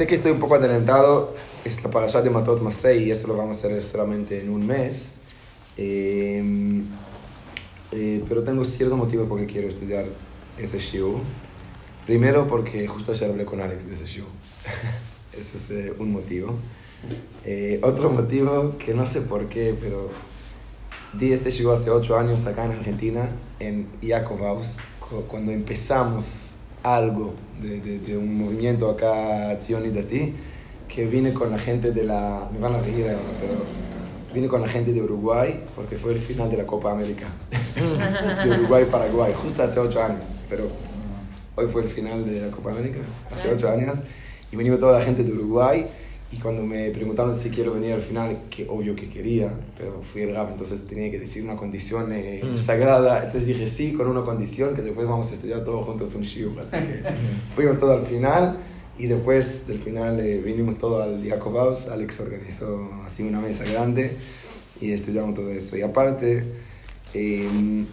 sé que estoy un poco adelantado, es la parasha de Matot Masei y eso lo vamos a hacer solamente en un mes. Eh, eh, pero tengo cierto motivo por qué quiero estudiar ese shiur. Primero porque justo ayer hablé con Alex de ese shiur. ese es eh, un motivo. Eh, otro motivo que no sé por qué, pero di este shiur hace ocho años acá en Argentina, en Yakov House, cu- cuando empezamos algo de, de- de un movimiento acá, Zion y Dati, que vine con la gente de la... Me van a reír ahora, pero vine con la gente de Uruguay porque fue el final de la Copa América. de Uruguay-Paraguay, justo hace ocho años, pero hoy fue el final de la Copa América, hace ocho años, y venimos toda la gente de Uruguay, y cuando me preguntaron si quiero venir al final, que obvio que quería, pero fui el rap, entonces tenía que decir una condición eh, Mm. sagrada, entonces dije sí, con una condición, que después vamos a estudiar todos juntos un shiur, así que fuimos todos al final, y después del final eh, vinimos todos al Jacob House, Alex organizó así una mesa grande, y estudiamos todo eso, y aparte... eh,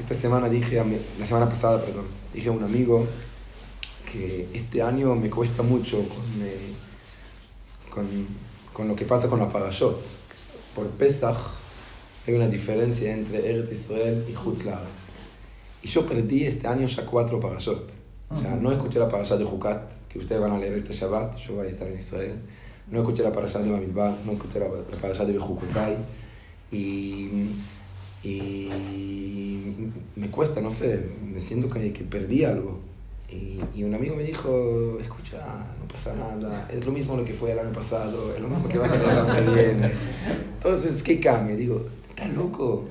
esta semana dije, a mi- la semana pasada, perdón, dije a un amigo que este año me cuesta mucho con, eh, con, con lo que pasa con la parashot. Por Pesach hay una diferencia entre Eretz Israel y Chutz Laaretz. Y yo perdí este año ya cuatro parashot. O sea, no escuché la parashat de Jucat, que ustedes van a leer este Shabbat, yo voy a estar en Israel. No escuché la parashat de Bamidbar, no escuché la, parashat de Bejukotai. Y, y me cuesta, no sé, me siento que, que perdí algo. Y, y un amigo me dijo, escucha, no pasa nada, es lo mismo lo que fue el año pasado, es lo mismo que va a ser el año que viene. Entonces, ¿qué cambia? Digo, ¿estás loco?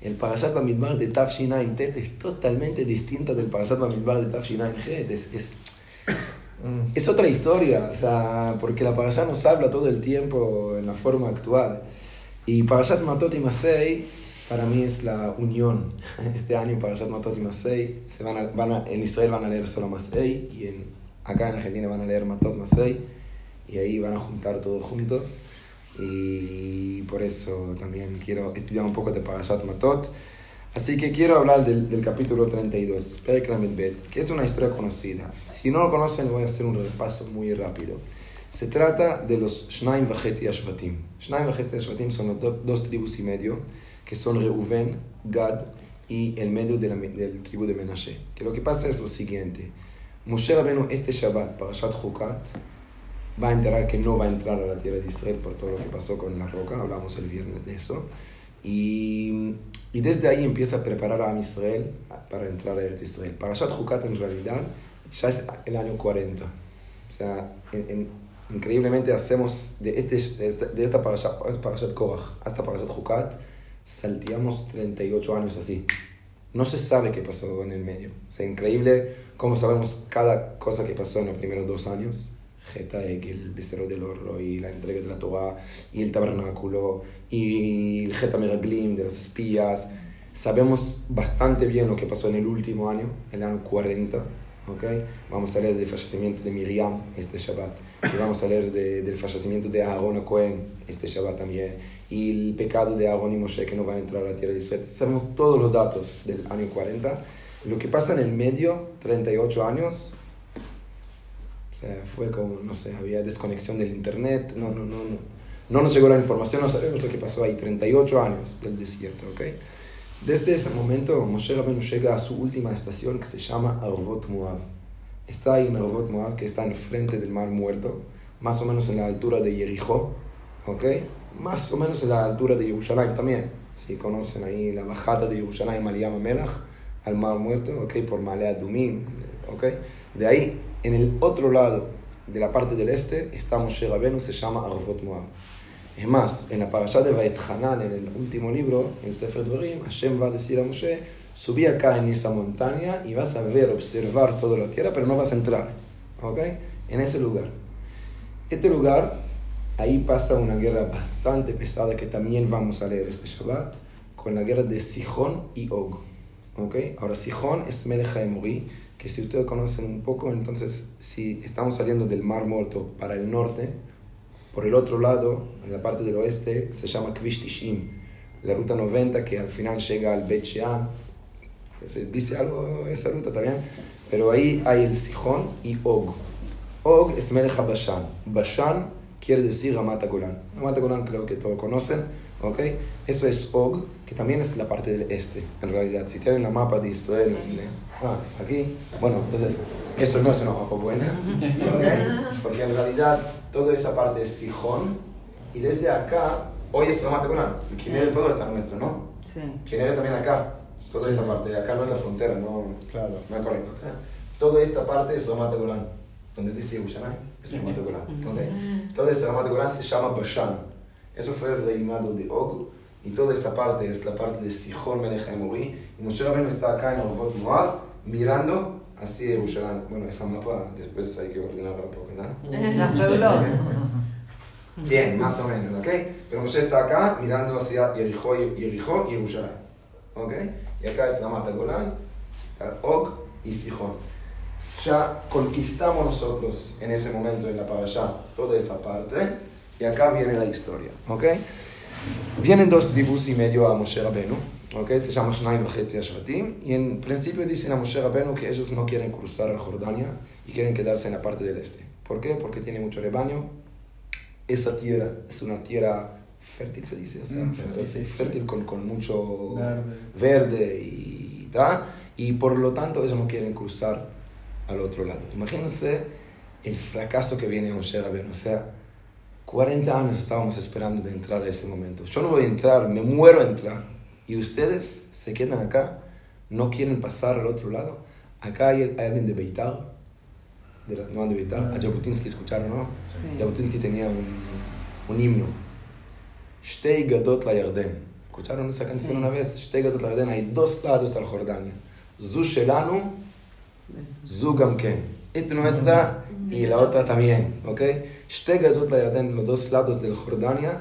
El Parashat Bamidbar de Tafshinain Tet es totalmente distinta del Parashat Bamidbar de Tafshinain Het. Es, es, Mm. es otra historia, o sea, porque la Parashat nos habla todo el tiempo en la forma actual. Y Parashat Matot y Masei, para mí es la unión. Este año Parashat Matot y Masei, se van a, van a- en Israel van a leer solo Masei, y en, acá en Argentina van a leer Matot Masei, y ahí van a juntar todos juntos. Y por eso también quiero estudiar un poco de Parashat Matot. Así que quiero hablar del, del capítulo 32, Perek Lamed Bet, que es una historia conocida. Si no lo conocen, voy a hacer un repaso muy rápido. Se trata de los Shnaim Vachetzi Ashvatim. Shnaim Vachetzi Ashvatim son los do- dos tribus y medio, que son Reuven, Gad y el medio de la, del tribu de Menashe. Que lo que pasa es lo siguiente. Moshe Rabbeinu este Shabbat, Parashat Chukat, va a enterar que no va a entrar a la tierra de Israel por todo lo que pasó con la roca, hablamos el viernes de eso. Y, y desde ahí empieza a preparar a Israel para entrar a Eretz Israel. Parashat Chukat en realidad ya es el año 40. O sea, en- en- increíblemente hacemos de, este, de esta, de esta Parashat, Parashat Korach hasta Parashat Chukat, salteamos 38 años así. No se sabe qué pasó en el medio. O sea, increíble cómo sabemos cada cosa que pasó en los primeros dos años. Geta, el becerro del horro y la entrega de la Torah y el tabernáculo y el Geta Meraglim de los espías. Sabemos bastante bien lo que pasó en el último año, el año 40. ¿ok? Vamos a leer del fallecimiento de Miriam este Shabbat. Y vamos a leer de- del fallecimiento de Aarón a Cohen este Shabbat también. Y el pecado de Aarón y Moshe que no van a entrar a la tierra de Israel. Sabemos todos los datos del año 40. Lo que pasa en el medio, 38 años, o sea, fue como, no sé, había desconexión del internet, no, no, no, no, no nos llegó la información, no sabemos lo que pasó ahí, 38 años del desierto, ¿ok? Desde ese momento, Moshe Rabbeinu llega a su última estación que se llama Arvot Moab. Está ahí en Arvot Moab, que está enfrente del Mar Muerto, más o menos en la altura de Jericó, ¿ok? Más o menos en la altura de Jerusalén también. Si conocen ahí la bajada de Jerusalén, Maliyama Melach, al Mar Muerto, ¿ok? Por Malea Dumim, ¿ok? De ahí, en el otro lado de la parte del este, está Moshe Rabbeinu, se llama Arvot Moab. Es más, en la parasha de Vaet Hanan, en el último libro, en el Sefer Dvarim, Hashem va a decir a Moshe, subí acá en esa montaña y vas a ver, observar toda la tierra, pero no vas a entrar, ¿ok? En ese lugar. Este lugar, ahí pasa una guerra bastante pesada que también vamos a leer este Shabbat, con la guerra de Sihon y Og, ¿ok? Ahora, Sihon es Melech Emorí, que si ustedes conocen un poco, entonces, si estamos saliendo del Mar Muerto para el norte, por el otro lado, en la parte del oeste, se llama Kvish Tishim, la ruta 90 que al final llega al Bet. Se dice algo esa ruta también, pero ahí hay el Sihón y Og. Og es Melech Bashan. Bashan quiere decir Ramat Golan. Ramat Golan creo que todos conocen, ¿ok? Eso es Og, que también es la parte del este, en realidad. Si tienen la mapa de Israel, ah, aquí, bueno, entonces, eso no es una mapa buena, ¿ok? Porque en realidad toda esa parte es Sijón, y desde acá, hoy es Ramat Golan. El todo está nuestro, ¿no? Sí. Kinneret también acá, toda esa parte, acá no es la frontera, no, Claro. no es correcto. acá. Toda esta parte es Ramat Golan, donde dice Yerushalayim, es Ramat Golan. ¿ok? Toda esa Ramat Golan se llama Bashan. Eso fue el reinado de Og, y toda esa parte es la parte de Sijón Melech Emorí, y Moshe Rabbeinu está acá en Orvot Moab, mirando hacia Yerushalayim. Bueno, esa mapa después hay que ordenarla un poco, ¿no? Bien, más o menos, ¿ok? Pero Moshe está acá mirando hacia Jericó y Jerusalén, ¿ok? Y acá es Ramat Golán, Og y Sijón. Ya conquistamos nosotros en ese momento en la parasha toda esa parte y acá viene la historia, ¿ok? Vienen dos tribus y medio a Moshe Rabenu, ¿ok? Se llama Shnaim Vachetzi Ashvatim y en principio dicen a Moshe Rabenu que ellos no quieren cruzar al Jordania y quieren quedarse en la parte del este. ¿Por qué? Porque tiene mucho rebaño, esa tierra es una tierra fértil, se dice, o sea, Mm, fértil, sí, sí, fértil con, con mucho Verde. verde y, ¿ta? y por lo tanto ellos no quieren cruzar al otro lado. Imagínense el fracaso que viene a Moshe Rabbeinu, o sea, 40 años estábamos esperando de entrar a ese momento. Yo no voy a entrar, me muero a entrar. Y ustedes se quedan acá, no quieren pasar al otro lado. Acá hay, hay alguien de Beitar, de la, no de Beitar, a Jabotinsky escucharon, ¿no? Sí. Jabotinsky tenía un, un himno. Shtei Gadot la Yarden. ¿Escucharon esa canción Sí. una vez? Shtei Gadot la Yarden. Hay dos lados al Jordania. Zu Zu Gamken. Esta nuestra y la otra también. ¿Ok? Dos lados del Jordania,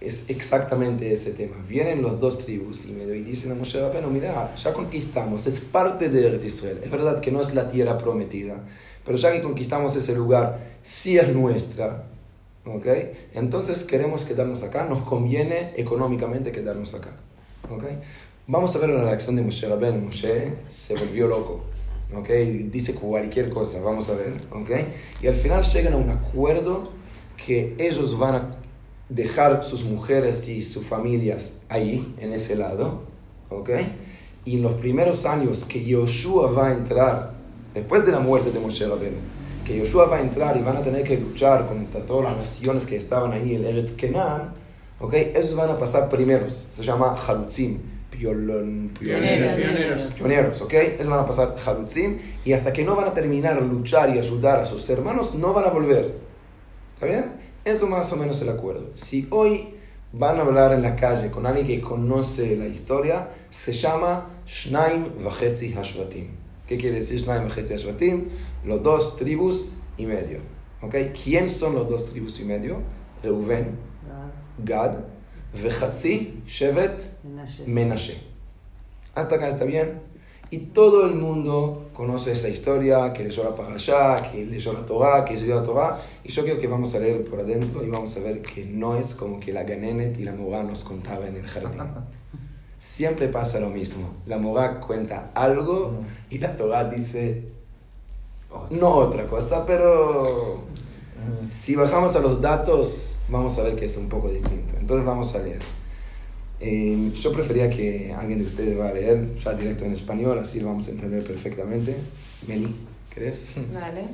es exactamente ese tema. Vienen los dos tribus y me dicen a Moshe Rabbeinu, mira, ya conquistamos, es parte de Eretz Israel. Es verdad que no es la tierra prometida, pero ya que conquistamos ese lugar, sí es nuestra. ¿Ok? Entonces queremos quedarnos acá, nos conviene económicamente quedarnos acá. ¿Ok? Vamos a ver la reacción de Moshe Rabbeinu. Moshe se volvió loco. ¿Ok? Dice cualquier cosa, vamos a ver. ¿Ok? Y al final llegan a un acuerdo que ellos van a dejar sus mujeres y sus familias ahí, en ese lado. ¿Ok? Y en los primeros años que Yoshua va a entrar, después de la muerte de Moshe Rabbeinu, que Yoshua va a entrar y van a tener que luchar contra todas las naciones que estaban ahí en Eretz Kenan, ¿ok? Esos van a pasar primeros, se llama Halutzim, piolon, Pioneros. Pioneros. pioneros, ¿ok? Esos van a pasar Halutzim y hasta que no van a terminar de luchar y ayudar a sus hermanos, no van a volver. ¿Está bien? Eso más o menos es el acuerdo. Si hoy van a hablar en la calle con alguien que conoce la historia, se llama Shnaim Vachetzi Hashvatim. ¿Qué quiere decir Shnaim Vachetzi Hashvatim? Los dos tribus y medio. ¿Ok? ¿Quién son los dos tribus y medio? Reuven, Gad, Shevet, Menashe. Menashe. Hasta acá está bien. Y todo el mundo conoce esa historia, que leyó la Parashá, que leyó la Torah, que estudió la Torah. Y yo creo que vamos a leer por adentro y vamos a ver que no es como que la Ganenet y la Morá nos contaba en el jardín. Siempre pasa lo mismo. La Morá cuenta algo y la Torah dice no otra cosa, pero si bajamos a los datos, vamos a ver que es un poco distinto. Entonces vamos a leer. Eh, yo prefería que alguien de ustedes va a leer ya directo en español, así lo vamos a entender perfectamente. Meli, ¿querés? Dale.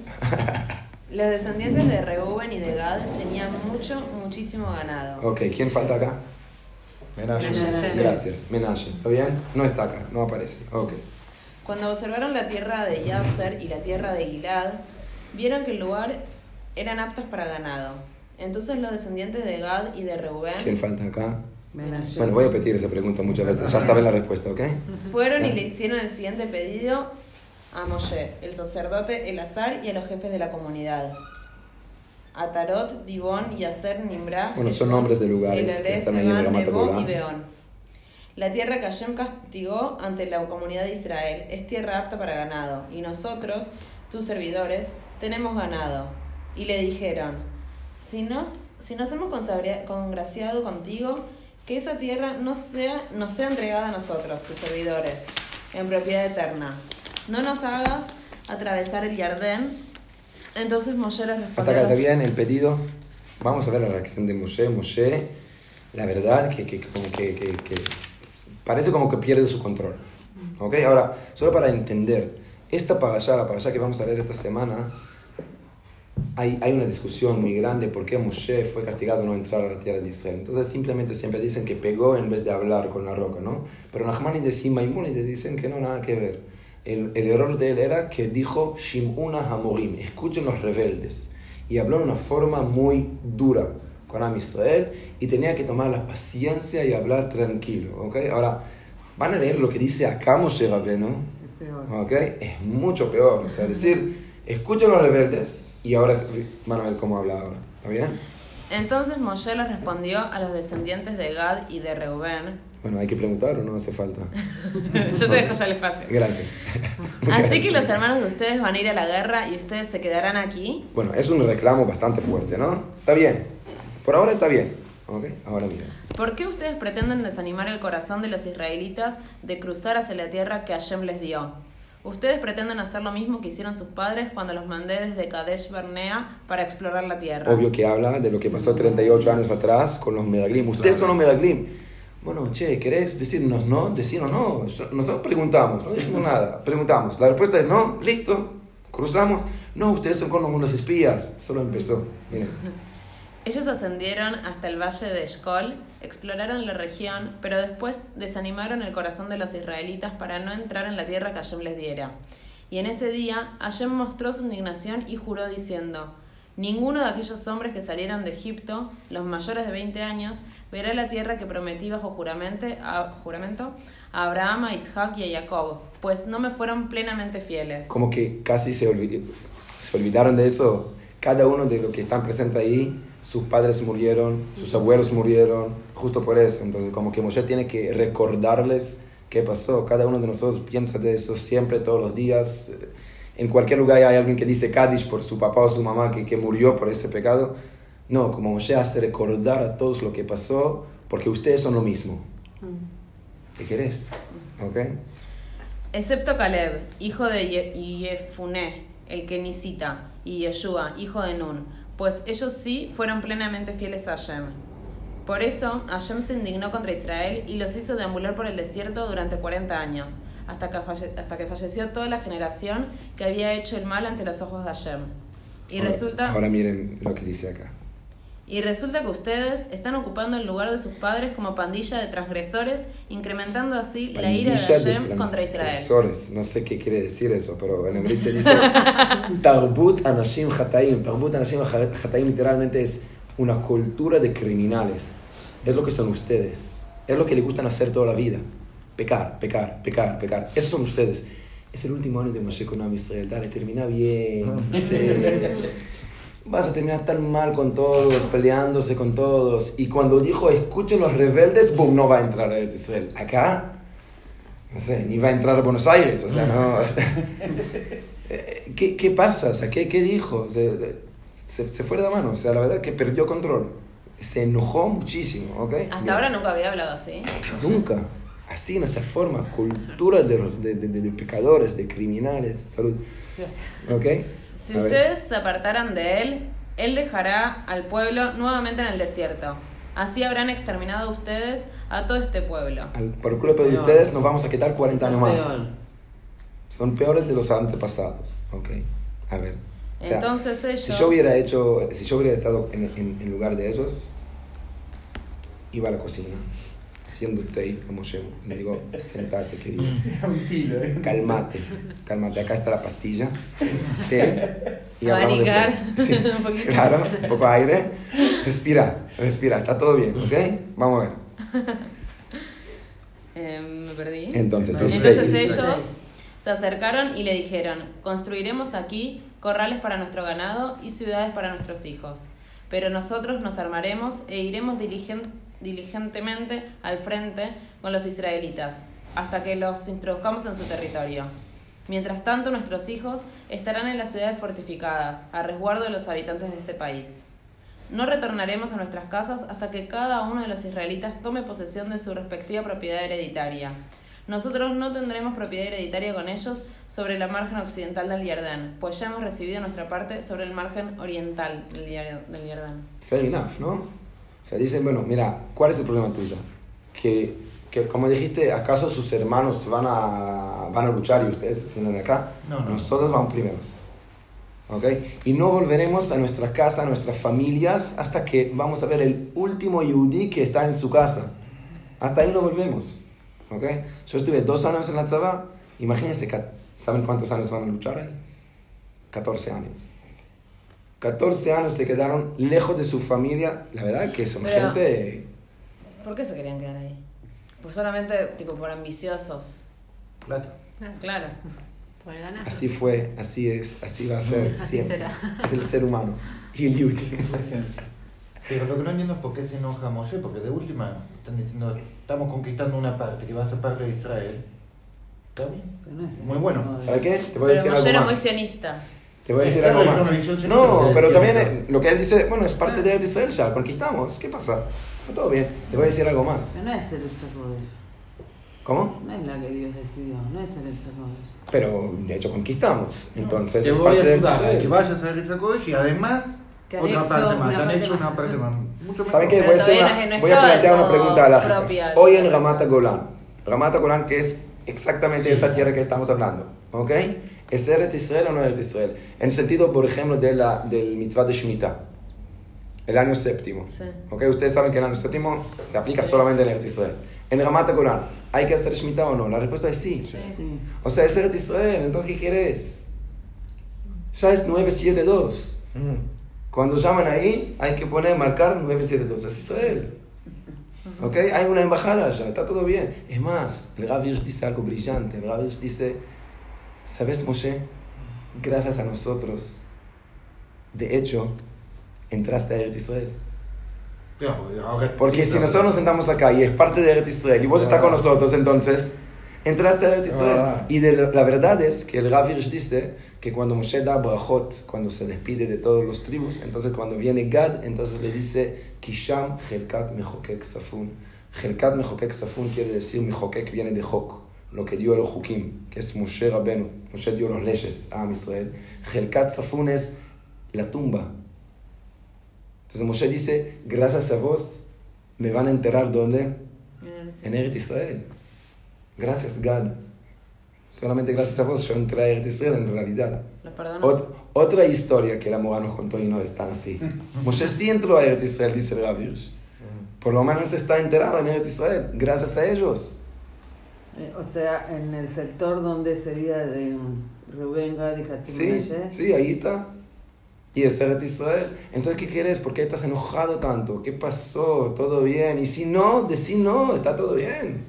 Los descendientes de Reuben y de Gad tenían mucho, muchísimo ganado. Ok, ¿quién falta acá? Menashe. Menashe. Gracias, Menashe. ¿Está bien? No está acá, no aparece. Ok. Cuando observaron la tierra de Yasser y la tierra de Gilad, vieron que el lugar eran aptos para ganado. Entonces los descendientes de Gad y de ¿Quién Reuben falta acá? Menashe. Bueno, voy a repetir esa pregunta muchas veces, ya saben la respuesta, ¿ok? fueron y le hicieron el siguiente pedido a Moshe, el sacerdote Elazar y a los jefes de la comunidad. Atarot, Dibón, Yaser, Nimrah, Bueno, son nombres de lugares que Elelé, están ahí en Nebo Golán. y Beón. La tierra que Hashem castigó ante la comunidad de Israel es tierra apta para ganado, y nosotros, tus servidores, tenemos ganado. Y le dijeron, si nos, si nos hemos congraciado contigo, que esa tierra no sea, nos sea entregada a nosotros, tus servidores, en propiedad eterna. No nos hagas atravesar el Yardén Entonces Moshe les Hasta respondió. acá a está los- bien el pedido. Vamos a ver la reacción de Moshe. Moshe, la verdad, que, que, que, que- que parece como que pierde su control. ¿Ok? Ahora, solo para entender, esta parasha, la parasha que vamos a leer esta semana, hay, hay una discusión muy grande por qué Moshe fue castigado no entrar a la tierra de Israel. Entonces simplemente siempre dicen que pegó en vez de hablar con la roca, ¿no? Pero Nachmanides y Maimónides dicen que no, nada que ver. El, el error de él era que dijo Shimuna Hamorim, escuchen los rebeldes. Y habló de una forma muy dura con Am Israel y tenía que tomar la paciencia y hablar tranquilo, ¿ok? Ahora, van a leer lo que dice acá Moshe Rabbeinu, Es peor. ¿ok? Es mucho peor. O sea, decir, escuchen los rebeldes y ahora van a ver cómo habla ahora. ¿Está bien? Entonces Moshe les respondió a los descendientes de Gad y de Reubén. Bueno, hay que preguntar o no hace falta. Yo te dejo ya el espacio. Gracias. Así que los hermanos de ustedes van a ir a la guerra y ustedes se quedarán aquí. Bueno, es un reclamo bastante fuerte, ¿no? Está bien. Por ahora está bien. ¿Ok? Ahora mira. ¿Por qué ustedes pretenden desanimar el corazón de los israelitas de cruzar hacia la tierra que Hashem les dio? Ustedes pretenden hacer lo mismo que hicieron sus padres cuando los mandé desde Kadesh Barnea para explorar la tierra. Obvio que habla de lo que pasó 38 años atrás con los Medaglim. Ustedes son los Medaglim. Bueno, che, ¿querés decirnos no? Decirnos no. Nosotros preguntamos, no dijimos nada. Preguntamos. La respuesta es no, listo. Cruzamos. No, ustedes son como unos espías. Solo empezó. Miren. Ellos ascendieron hasta el valle de Eshkol, exploraron la región, pero después desanimaron el corazón de los israelitas para no entrar en la tierra que Hashem les diera. Y en ese día Hashem mostró su indignación y juró diciendo, Ninguno de aquellos hombres que salieron de Egipto, los mayores de 20 años, verá la tierra que prometí bajo juramento a Abraham, a Isaac y a Jacob, pues no me fueron plenamente fieles. Como que casi se, olvid- se olvidaron de eso. Cada uno de los que están presentes ahí, sus padres murieron, sus abuelos murieron, justo por eso. Entonces, como que Moshe tiene que recordarles qué pasó. Cada uno de nosotros piensa de eso siempre, todos los días. En cualquier lugar hay alguien que dice Kaddish por su papá o su mamá que, que murió por ese pecado. No, como Moshe hace recordar a todos lo que pasó, porque ustedes son lo mismo. ¿Qué querés? ¿Ok? Excepto Caleb, hijo de Ye- Yefuné, el kenisita, y Yeshua, hijo de Nun, pues ellos sí fueron plenamente fieles a Hashem. Por eso, Hashem se indignó contra Israel y los hizo deambular por el desierto durante 40 años, hasta que, falle- hasta que falleció toda la generación que había hecho el mal ante los ojos de Hashem. Y Ahora- resulta... Ahora miren lo que dice acá. Y resulta que ustedes están ocupando el lugar de sus padres como pandilla de transgresores, incrementando así la ira de Pandilla Hashem contra Israel. transgresores. No sé qué quiere decir eso, pero en hebreo se dice Tarbut Anashim Hataim. Tarbut Anashim Hataim literalmente es una cultura de criminales. Es lo que son ustedes. Es lo que les gustan hacer toda la vida. Pecar, pecar, pecar, pecar. Esos son ustedes. Es el último año de Moshe con Israel. Dale, termina bien. Che. Vas a terminar tan mal con todos, peleándose con todos. Y cuando dijo, escuchen los rebeldes, boom, no va a entrar a Israel. Acá, no sé, ni va a entrar a Buenos Aires. O sea, no. Eh, ¿Qué, qué pasa? O sea, ¿qué, qué dijo? Se, se, se fue de la mano. O sea, la verdad que perdió control. Se enojó muchísimo, ¿ok? Hasta ahora nunca había hablado así. Nunca. Así, en esa forma. Cultura de, de, de- de pecadores, de criminales. Salud. ¿Ok? Si A ver. ustedes se apartaran de él, él dejará al pueblo nuevamente en el desierto. Así habrán exterminado ustedes a todo este pueblo. Al- por culpa de ustedes nos vamos a quedar 40 años más. Son peores de los antepasados. Ok. A ver. O sea, Entonces ellos... Si yo hubiera hecho, si yo hubiera estado en, en, en lugar de ellos, iba a la cocina, haciendo té como yo. Le digo, sentate, querido. Eh. Calmate, calmate. Acá está la pastilla. Té. Y hablamos. Sí, claro, un poco de aire. Respira, respira. Está todo bien, ¿ok? Vamos a ver. Eh, me perdí. Entonces, Entonces, ellos se acercaron y le dijeron, construiremos aquí corrales para nuestro ganado y ciudades para nuestros hijos. Pero nosotros nos armaremos e iremos diligen- diligentemente al frente con los israelitas, hasta que los introduzcamos en su territorio. Mientras tanto, nuestros hijos estarán en las ciudades fortificadas, a resguardo de los habitantes de este país. No retornaremos a nuestras casas hasta que cada uno de los israelitas tome posesión de su respectiva propiedad hereditaria. Nosotros no tendremos propiedad hereditaria con ellos sobre la margen occidental del Jordán, pues ya hemos recibido nuestra parte sobre el margen oriental del Jor- del Jordán. Fair enough, ¿no? O sea, dicen, bueno, mira, ¿cuál es el problema tuyo? Que, que como dijiste, ¿acaso sus hermanos van a, van a luchar y ustedes se de acá? No, no. Nosotros vamos primeros. ¿Ok? Y no volveremos a nuestra casa, a nuestras familias, hasta que vamos a ver el último yudí que está en su casa. Hasta ahí no volvemos. ¿Ok? Yo estuve dos años en la tzaba. Imagínense, ¿saben cuántos años van a luchar ahí? 14 años. 14 años se quedaron lejos de su familia. La verdad que son Pero- gente... ¿Por qué se querían quedar ahí? Pues solamente, tipo, por ambiciosos. Plata. Claro. Por el ganar. Así fue, así es, así va a ser Así siempre. será. Es el ser humano. Y el yudí. Pero lo que no entiendo es por qué se enoja Moshe, porque de última están diciendo, estamos conquistando una parte que va a ser parte de Israel. ¿Está bien? Pero Muy bueno. ¿Sabes qué? Te voy a Pero decir Moshe era algo muy más. sionista. Te voy a decir Claro, algo es más. No, pero también eh, lo que él dice, bueno, es parte de Israel ya, conquistamos. ¿Qué pasa? Está todo bien. Te voy a decir algo más. Pero no es el Zapoder. ¿Cómo? No es la que Dios decidió, no es el Zapoder. Pero de hecho conquistamos. Entonces te es voy parte a de ayudar a Israel. que vayas a Ritza Kodesh y además Que otra anexo parte más. Te parte anexo más. una parte más. Mucho. ¿Saben qué? Voy a, no- no voy a plantear una pregunta a la gente. Hoy en Ramata Golán, Ramata Golán que es exactamente esa tierra que estamos hablando, ¿ok? ¿Es Eretz Israel o no Eretz Israel? En sentido, por ejemplo, de la, del mitzvah de Shemitah, el año séptimo. Sí. ¿Ok? Ustedes saben que el año séptimo se aplica solamente en Eretz Israel. En Ramata Golán, ¿hay que hacer Shemitah o no? La respuesta es sí. Sí. Sí. O sea, es Eretz Israel, entonces ¿qué quieres? Ya es 972. Cuando llaman ahí, hay que poner, marcar 972. Es Israel. ¿Ok? Hay una embajada allá, está todo bien. Es más, el Rav dice algo brillante. El Rav dice, ¿sabes, Moshe? Gracias a nosotros, de hecho, entraste a Eretz Israel. Ya, porque si nosotros nos sentamos acá y es parte de Eretz Israel y vos estás con nosotros, entonces entraste a Eretz Israel. Y de la, la verdad es que el Rav Hirsch dice que cuando Moshe da brachot, cuando se despide de todos los tribus, entonces cuando viene Gad, entonces le dice Kisham Helkat Mechokek Safun. Helkat Mechokek Safun quiere decir Mechokek viene de Hok, lo que dio los Hukim, que es Moshe Rabenu. Moshe dio los leyes a Am Israel. Helkat Safun es la tumba. Entonces Moshe dice, gracias a vos me van a enterar dónde? En Eretz Israel. Gracias, Gad. Solamente gracias a vos yo entré a Eretz Israel en realidad. Los. Ot- otra historia que la Moga nos contó y no es tan así. Moshe sí entró a Eretz Israel, dice el Rav Hirsch. Por lo menos está enterado en Eretz Israel, gracias a ellos. Eh, O sea, en el sector donde sería de y Hatzim Sí, sí, ahí está. Y es Eretz Israel. Entonces, ¿qué quieres? ¿Por qué estás enojado tanto? ¿Qué pasó? ¿Todo bien? Y si no, decí no, está todo bien.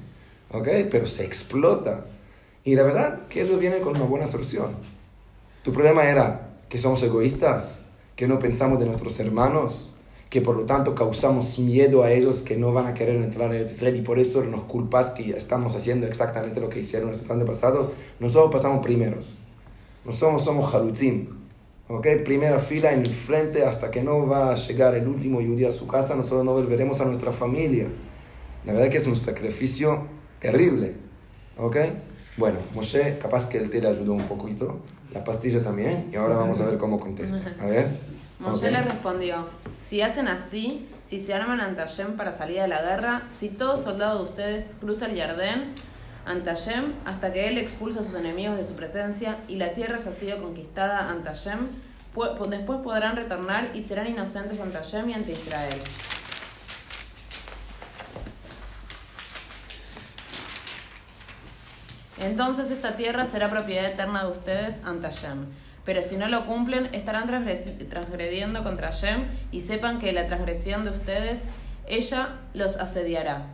¿Ok? Pero se explota. Y la verdad que ellos vienen con una buena solución. Tu problema era que somos egoístas, que no pensamos de nuestros hermanos, que por lo tanto causamos miedo a ellos que no van a querer entrar en Israel y por eso nos culpas que estamos haciendo exactamente lo que hicieron nuestros antepasados. Nosotros pasamos primeros. Nosotros somos halutzim. ¿Ok? Primera fila en el frente hasta que no va a llegar el último judío a su casa, nosotros no volveremos a nuestra familia. La verdad que es un sacrificio terrible. ¿Ok? Bueno, Moshe, capaz que el té le ayudó un poquito, la pastilla también, y ahora vamos a ver cómo contesta. A ver. Ok. le respondió, si hacen así, si se arman ante Hashem para salir de la guerra, si todo soldado de ustedes cruza el Yardén ante Hashem hasta que él expulsa a sus enemigos de su presencia y la tierra haya sido conquistada pu- después podrán retornar y serán inocentes ante Hashem y ante Israel. Entonces esta tierra será propiedad eterna de ustedes ante Hashem. Pero si no lo cumplen, estarán transgrediendo contra Hashem y sepan que la transgresión de ustedes, ella los asediará.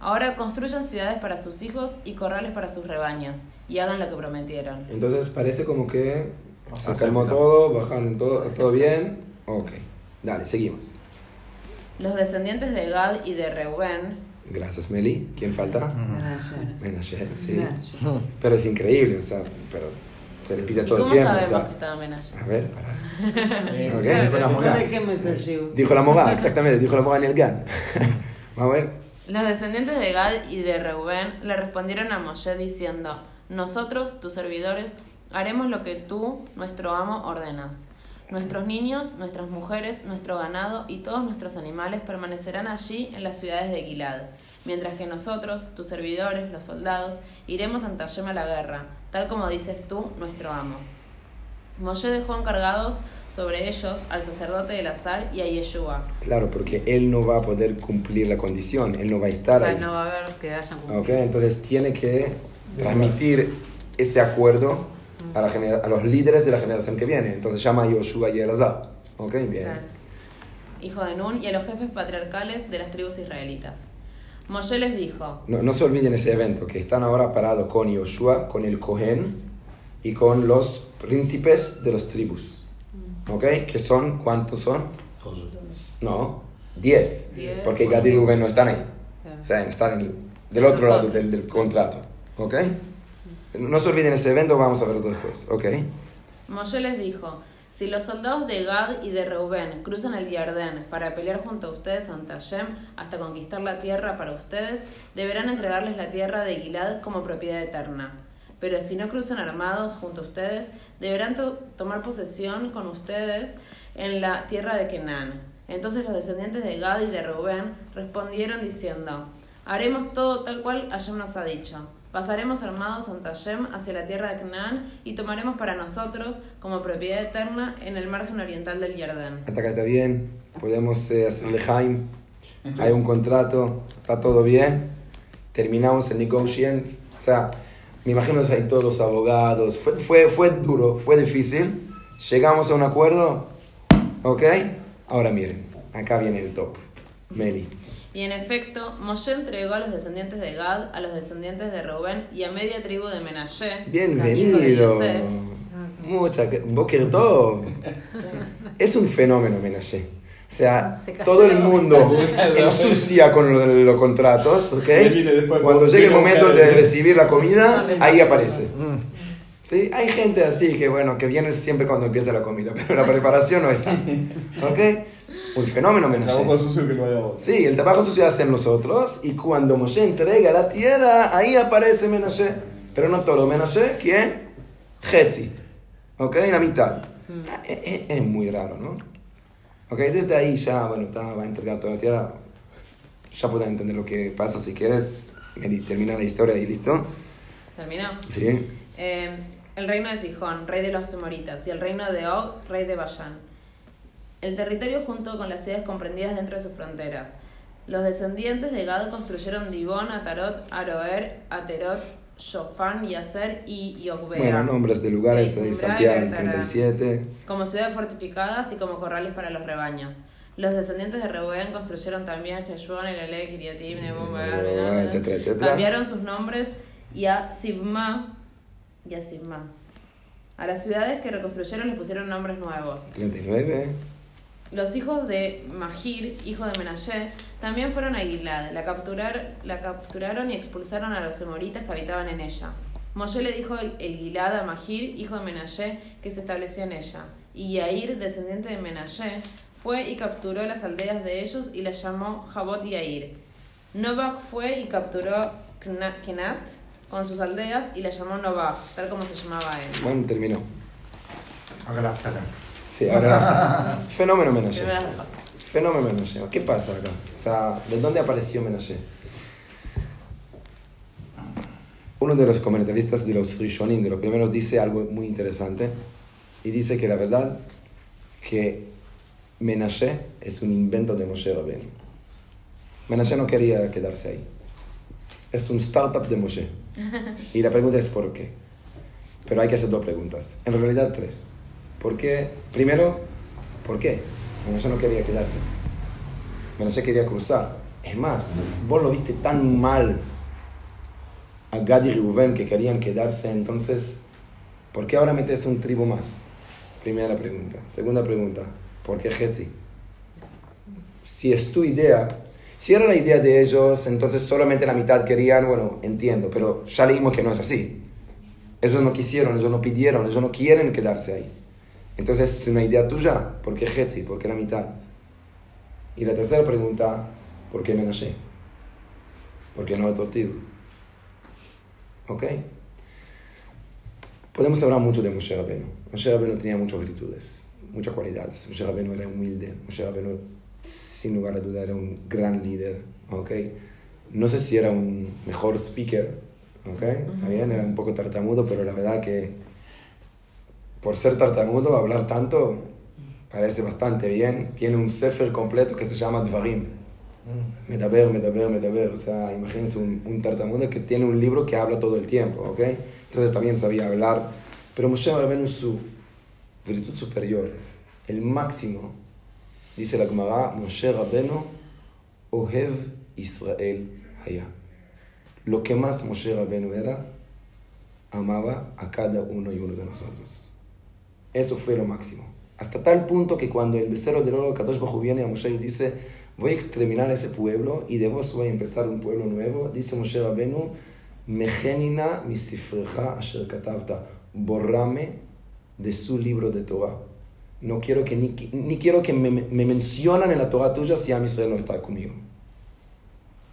Ahora construyan ciudades para sus hijos y corrales para sus rebaños y hagan lo que prometieron. Entonces parece como que se calmó todo, bajaron todo, todo bien. Ok, dale, seguimos. Los descendientes de Gad y de Reuben, Gracias, Meli. ¿Quién falta? Menashe. Menashe, sí. Menashe. Pero es increíble, o sea, pero se repite ¿y todo cómo el tiempo. o sabemos sea. que estaba Menashe? A ver, pará. Eh, con la salió. Dijo la moga, exactamente, dijo la moga en el GAN. Vamos a ver. Los descendientes de Gad y de Reubén le respondieron a Moshe diciendo, Nosotros, tus servidores, haremos lo que tú, nuestro amo, ordenas. Nuestros niños, nuestras mujeres, nuestro ganado y todos nuestros animales permanecerán allí en las ciudades de Gilad, mientras que nosotros, tus servidores, los soldados, iremos ante Hashem a la guerra, tal como dices tú, nuestro amo. Moshe dejó encargados sobre ellos al sacerdote de azar y a Yeshua. Claro, porque él no va a poder cumplir la condición, él no va a estar ahí. No va a haber que hayan. Entonces tiene que transmitir ese acuerdo a, la genera- a los líderes de la generación que viene. Entonces llama a Yoshua y Elazar. ¿Ok? Bien. Claro. hijo de Nun, y a los jefes patriarcales de las tribus israelitas. Moshe les dijo, No, no se olviden ese evento, que están ahora parados con Yoshua, con el Cohen y con los príncipes de las tribus. ¿Ok? Que son, ¿cuántos son? No, 10. Diez. Porque Gad y Rubén no están ahí. Claro. O sea, están en el- del otro lado del, del contrato. ¿Ok? No se olviden ese evento, vamos a verlo después. ¿Ok? Moshe les dijo, si los soldados de Gad y de Reubén cruzan el Jardén para pelear junto a ustedes ante Hashem hasta conquistar la tierra para ustedes, deberán entregarles la tierra de Gilad como propiedad eterna. Pero si no cruzan armados junto a ustedes, deberán to- tomar posesión con ustedes en la tierra de Canaán. Entonces los descendientes de Gad y de Reubén respondieron diciendo, haremos todo tal cual Hashem nos ha dicho. Pasaremos armados ante Hashem hacia la tierra de Canaán y tomaremos para nosotros como propiedad eterna en el margen oriental del Jordán. Hasta acá está bien. Podemos eh, hacerle Jaime. Hay un contrato. Está todo bien. Terminamos el negotiant. O sea, me imagino que hay todos los abogados. Fue, fue, fue duro, fue difícil. Llegamos a un acuerdo. ¿Ok? Ahora miren. Acá viene el top. Meli. Y en efecto, Moshe entregó a los descendientes de Gad, a los descendientes de Rubén y a media tribu de Menashe, de Bienvenido. Yosef. Mucha, Boker Tov. Es un fenómeno, Menashe. O sea, Se todo el mundo ensucia con lo- los contratos, ¿ok? Cuando llegue el momento de recibir la comida, ahí aparece. ¿Sí? Hay gente así que, bueno, que viene siempre cuando empieza la comida, pero la preparación no está. ¿Ok? Un fenómeno, Trabajo Menashe. sucio que no hagamos. Sí, el trabajo sucio hacen nosotros y cuando Moshe entrega la tierra, ahí aparece Menashe. Pero no todo. Menashe, ¿quién? Hetzi. ¿Ok? La mitad. Ah, Es, es- es muy raro, ¿no? Ok, desde ahí ya, bueno, está, va a entregar toda la tierra. Ya pueden entender lo que pasa si quieres. Termina la historia y listo. ¿Terminó? Sí. Eh, el reino de Sijón, rey de los Amoritas, y el reino de Og, rey de Bayán. El territorio junto con las ciudades comprendidas dentro de sus fronteras. Los descendientes de Gad construyeron Dibón, Atarot, Aroer, Aterot, Shofán, Yaser y Yogbea. Bueno, nombres de lugares de Santiago, el Betará. 37. como ciudades fortificadas y como corrales para los rebaños. Los descendientes de Reuben construyeron también Heshbon, Elale, Kiriatim, Nebum, etcétera. Cambiaron sus nombres y a Sibma y a Sibma. A las ciudades que reconstruyeron les pusieron nombres nuevos. 39. Los hijos de Mahir, hijo de Menashe, también fueron a Gilad. La, capturar, la capturaron y expulsaron a los emoritas que habitaban en ella. Moshe le dijo el Gilad a Mahir, hijo de Menashe, que se estableció en ella. Y Yair, descendiente de Menashe, fue y capturó las aldeas de ellos y las llamó Jabot y Yair. Novach fue y capturó Kenat con sus aldeas y la llamó Novach, tal como se llamaba él. Bueno, terminó. Ahora, espera. Sí, ahora. Fenómeno Menashe. Fenómeno Menashe. ¿Qué pasa acá? O sea, ¿de dónde apareció Menashe? Uno de los comentaristas de los Rishonim, de los primeros, dice algo muy interesante. Y dice que la verdad que Menashe es un invento de Moshe Rabbeinu. Menashe no quería quedarse ahí. Es un startup de Moshe. Y la pregunta es ¿por qué? Pero hay que hacer dos preguntas. En realidad tres. ¿Por qué? Primero, ¿por qué? Menashe no quería quedarse. Menashe quería cruzar. Es más, vos lo viste tan mal a Gad y Reuben que querían quedarse, entonces, ¿por qué ahora metes un tribu más? Primera pregunta. Segunda pregunta, ¿por qué Hetzi? Si es tu idea, si era la idea de ellos, entonces solamente la mitad querían, bueno, entiendo, pero ya leímos que no es así. Ellos no quisieron, ellos no pidieron, ellos no quieren quedarse ahí. Entonces es una idea tuya, ¿por qué Hetzi? ¿Por qué la mitad? Y la tercera pregunta, ¿por qué Menashe? porque no es totiv. ¿Ok? Podemos hablar mucho de Moshe Rabbeinu. Moshe Rabbeinu tenía muchas virtudes, muchas cualidades. Moshe Rabbeinu era humilde. Moshe Rabbeinu, sin lugar a duda, era un gran líder. ¿Ok? No sé si era un mejor speaker. ¿Ok? ¿Está bien? Era un poco tartamudo, pero la verdad que por ser tartamudo, hablar tanto parece bastante bien. Tiene un sefer completo que se llama Dvarim. Metaver, metaver, metaver. O sea, imagínense un, un tartamudo que tiene un libro que habla todo el tiempo, ¿ok? Entonces también sabía hablar. Pero Moshe Rabbeinu, su virtud superior, el máximo, dice la Gemara, Moshe Rabbeinu, Ohev Israel Haya. Lo que más Moshe Rabbeinu era, amaba a cada uno y uno de nosotros. Eso fue lo máximo. Hasta tal punto que cuando el becerro del oro Kadosh Bajú viene a Moshe y dice, voy a exterminar ese pueblo y de vos voy a empezar un pueblo nuevo, dice Moshe Rabbeinu, Mejenina misifreja asher katavta, borrame de su libro de Torah. No quiero que ni, ni quiero que me, me mencionan en la Torah tuya si Am Israel no está conmigo.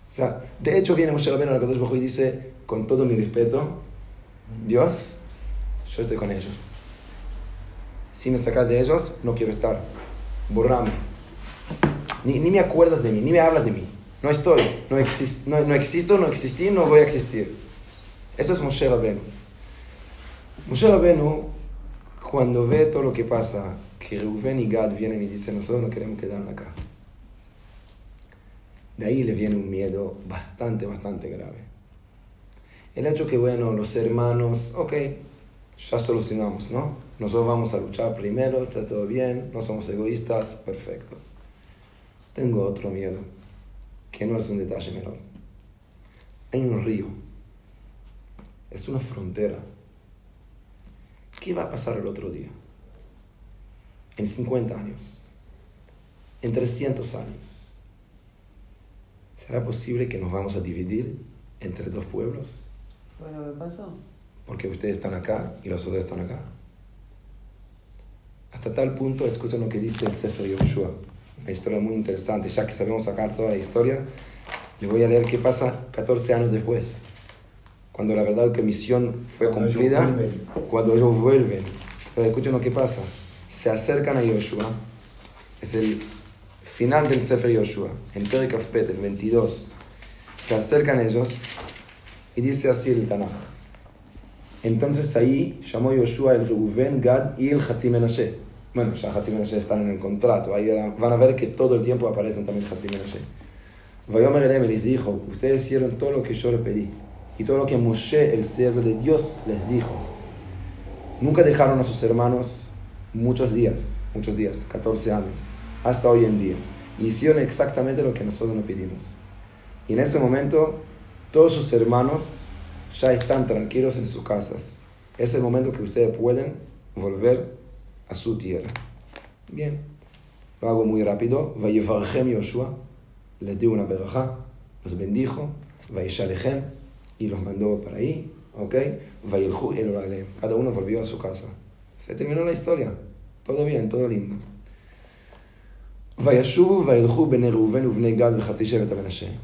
O sea, de hecho viene Moshe Rabbeinu al Kadosh Bajú y dice, con todo mi respeto, Dios, yo estoy con ellos. Si me sacas de ellos, no quiero estar. Borrame. Ni, ni me acuerdas de mí, ni me hablas de mí. No estoy, no, exist, no, no existo, no existí, no voy a existir. Eso es Moshe Rabbeinu. Moshe Rabbeinu, cuando ve todo lo que pasa, que Rubén y Gad vienen y dicen, nosotros no queremos quedarnos acá. De ahí le viene un miedo bastante, bastante grave. El hecho que, bueno, los hermanos, ok, ya solucionamos, ¿no? Nosotros vamos a luchar primero, está todo bien, no somos egoístas, perfecto. Tengo otro miedo, que no es un detalle menor. Hay un río, es una frontera. ¿Qué va a pasar el otro día? En 50 años, en 300 años. ¿Será posible que nos vamos a dividir entre dos pueblos? ¿Fue lo que pasó? Porque ustedes están acá y los otros están acá. Hasta tal punto, escuchen lo que dice el Sefer Yoshua. Una historia muy interesante. Ya que sabemos sacar toda la historia, les voy a leer qué pasa 14 años después. Cuando la verdad que misión fue Cuando ellos cumplida, vuelven. cuando ellos vuelven. Entonces, escuchen lo que pasa. Se acercan a Yoshua. Es el final del Sefer Yoshua. En Perek el 22. Se acercan ellos y dice así el Tanaj. Entonces ahí llamó Yoshua el Reuven, Gad y el Hatzi Menashe. Bueno, ya Hatzi Menashe están en el contrato. Ahí van a ver que todo el tiempo aparecen también Hatzi Menashe. Vayomer les dijo, ustedes hicieron todo lo que yo les pedí. Y todo lo que Moshe, el siervo de Dios, les dijo. Nunca dejaron a sus hermanos muchos días, muchos días, 14 años, hasta hoy en día. Y hicieron exactamente lo que nosotros nos pedimos. Y en ese momento, todos sus hermanos ya están tranquilos en sus casas. Es el momento que ustedes pueden volver a su tierra. Bien, lo hago muy rápido. Vayevarchem Yoshua, les dio una berajá, los bendijo, Vayeshalechem, y los mandó para ahí, ¿ok? Vayelhu el. Cada uno volvió a su casa. Se terminó la historia. Todo bien, todo lindo.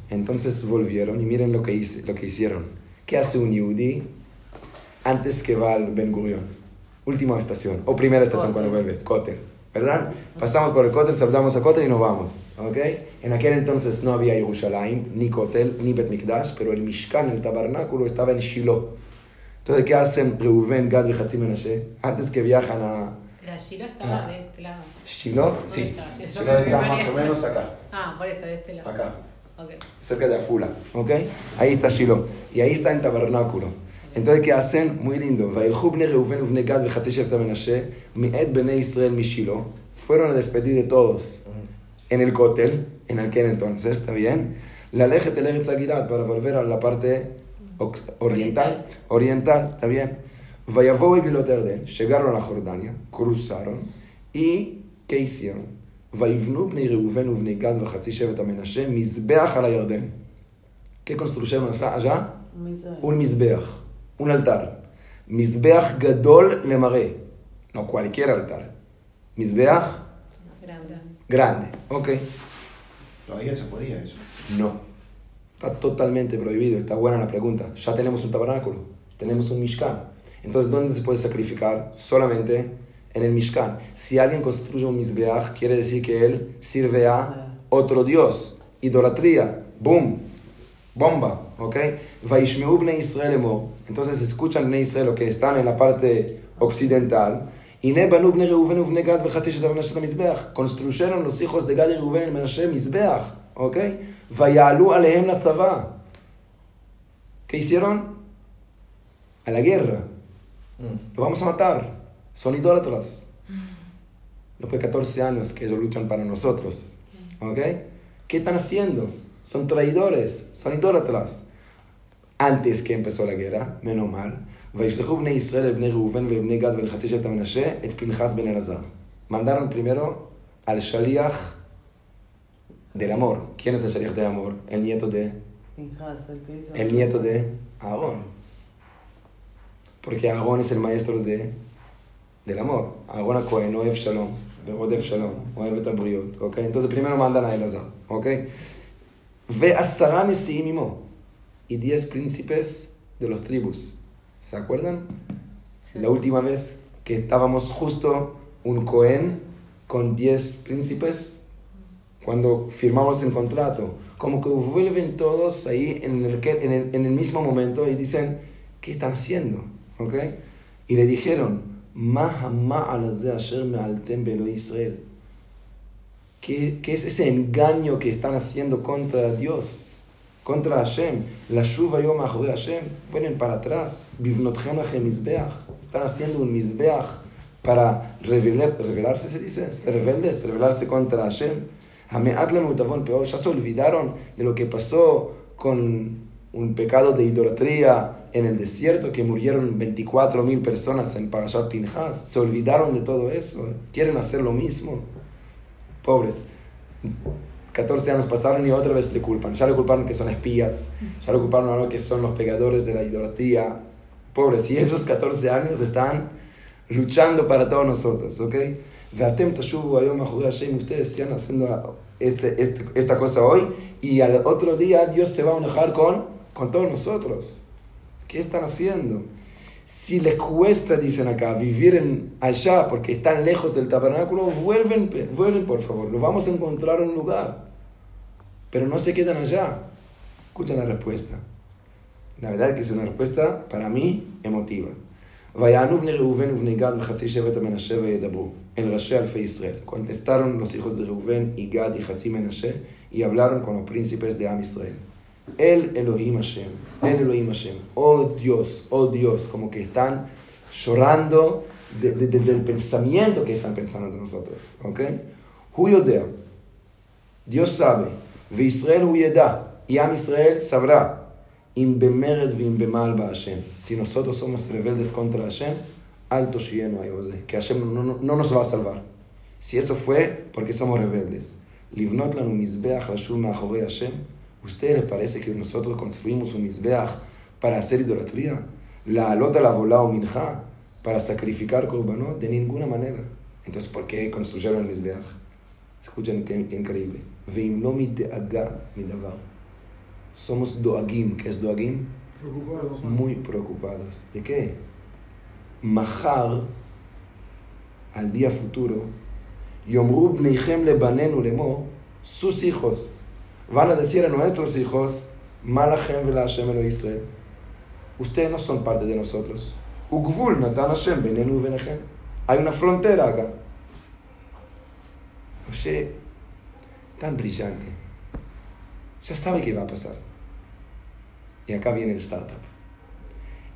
Entonces volvieron y miren lo que, hice- lo que hicieron. ¿Qué hace un yudí antes que va al Ben Gurion? Última estación, o primera estación cuando vuelve, Kotel. ¿Verdad? Pasamos por el Kotel, saludamos a Kotel y nos vamos. ¿Ok? En aquel entonces no había Yerushalayim, ni Kotel, ni Bet Mikdash, pero el Mishkan, el tabernáculo, estaba en Shiloh. Entonces, ¿qué hacen Reuven, Gad y Hatzi Menashe? Antes que viajan a La Shiloh estaba Ah. de este lado. Shiloh, ¿Dónde sí. está? Shiloh está más o menos acá. Ah, por eso, de este lado. Acá. Okay. Cerca de Afula, ¿ok? Ahí está Shiloh. Y ahí está el tabernáculo. Entonces, ¿qué hacen? Muy lindo. Fueron a despedir de todos en el cótel, en aquel entonces, ¿está bien? La para volver a la parte oriental, oriental, ¿está bien? Llegaron a Jordania, cruzaron y ¿qué hicieron? ויבנו בני ראובן ובני גד וחצי שבט המנשה מזבח על הירדן. ¿Qué construyeron allá? Misael. Un mizbeach, un altar. Mizbeach gadol le maré. No cualquier altar. Mizbeach Grande. grande. Ok. Todavía se podía eso. No. Está totalmente prohibido. Está buena la pregunta. Ya tenemos un tabernáculo, tenemos un Mishkan. Entonces, ¿dónde se puede sacrificar? Solamente en el Mishkan. Si alguien construye un Mizbeach, quiere decir que él sirve a otro Dios. Idolatría. Boom. Bomba. ¿Ok? Israel. Entonces escuchan bnei Israel, que están en la parte occidental. Y. Construyeron los hijos de Gad y Reuven el Menashe Mizbeach. ¿Ok? Vayalu alehem la tzavá. ¿Qué hicieron? A la guerra. Lo vamos a matar son idólatras. Después de 14 años que ellos luchan para nosotros. ¿Ok? ¿Qué están haciendo? Son traidores, son idólatras. Antes que empezó la guerra, menos mal, Mandaron primero al Shaliach del amor. ¿Quién es el Shaliach del amor? El nieto de. El nieto de Aarón. Porque Aarón es el maestro de del amor. Ahora Cohen, Oev Shalom, Odev Shalom, Oev et Abriot, ¿ok? Entonces primero mandan a Elazar, ¿ok? Ve a Mimo y diez príncipes de los tribus. ¿Se acuerdan? Sí. La última vez que estábamos justo un Cohen con diez príncipes, cuando firmamos el contrato, como que vuelven todos ahí en el, en el, en el mismo momento y dicen, ¿qué están haciendo? ¿Ok? Y le dijeron, "Ma hama'al hazeh asher me'altem be'eloi Israel. ¿Qué, qué es ese engaño que están haciendo contra Dios? Contra Hashem. La shuva yom Hashem. Vuelven para atrás. Están haciendo un mizbeach para revelar, revelarse, se dice, ser rebeldes, rebelarse contra Hashem. Ya se olvidaron de lo que pasó con un pecado de idolatría en el desierto, que murieron 24.000 personas en Parashat Pinchas. Se olvidaron de todo eso. Quieren hacer lo mismo. Pobres. 14 años pasaron y otra vez le culpan. Ya le culparon que son espías. Ya le culparon ahora que son los pegadores de la idolatría. Pobres. Y ellos 14 años están luchando para todos nosotros. ¿Ok? Ustedes están haciendo este, este- esta cosa hoy y al otro día Dios se va a enojar con, con todos nosotros. ¿Qué están haciendo? Si les cuesta, dicen acá, vivir en allá porque están lejos del tabernáculo, vuelven, vuelven por favor, lo vamos a encontrar en un lugar. Pero no se quedan allá. Escuchen la respuesta. La verdad es que es una respuesta, para mí, emotiva. Contestaron los hijos de Reuben y Gad y Hatzi Menashe y hablaron con los príncipes de Am Israel. El Elohim Hashem, el Elohim Hashem, oh Dios, oh Dios, como que están llorando de- de- de- del pensamiento que están pensando de nosotros, ¿ok? Hu yodea, Dios sabe, וישראל הוא ידע, y Am Israel sabrá, אם במרד ואם במעל בהשם. Si nosotros somos rebeldes contra Hashem, alto shienu היום הזה, que Hashem no, no, no nos va a salvar. Si eso fue porque somos rebeldes. לבנות לנו מזבח לשוב מאחורי השם, ¿Usted le parece que nosotros construimos un Mizbeach para hacer idolatría? La alota la volá o minja para sacrificar corbanot? De ninguna manera. Entonces, ¿por qué construyeron el Mizbeach? Escuchen qué increíble. Somos doagim. ¿Qué es doagim? Preocupados. Muy preocupados. ¿De qué? Mahar, al día futuro, Yomru Bneihem Lebanenu Lemor, sus hijos van a decir a nuestros hijos, Malachem vela Hashem Elo Israel. Ustedes no son parte de nosotros. Ugvul natan Hashem benenu benechem. Hay una frontera acá. Oye, tan brillante. Ya sabe qué va a pasar. Y acá viene el startup.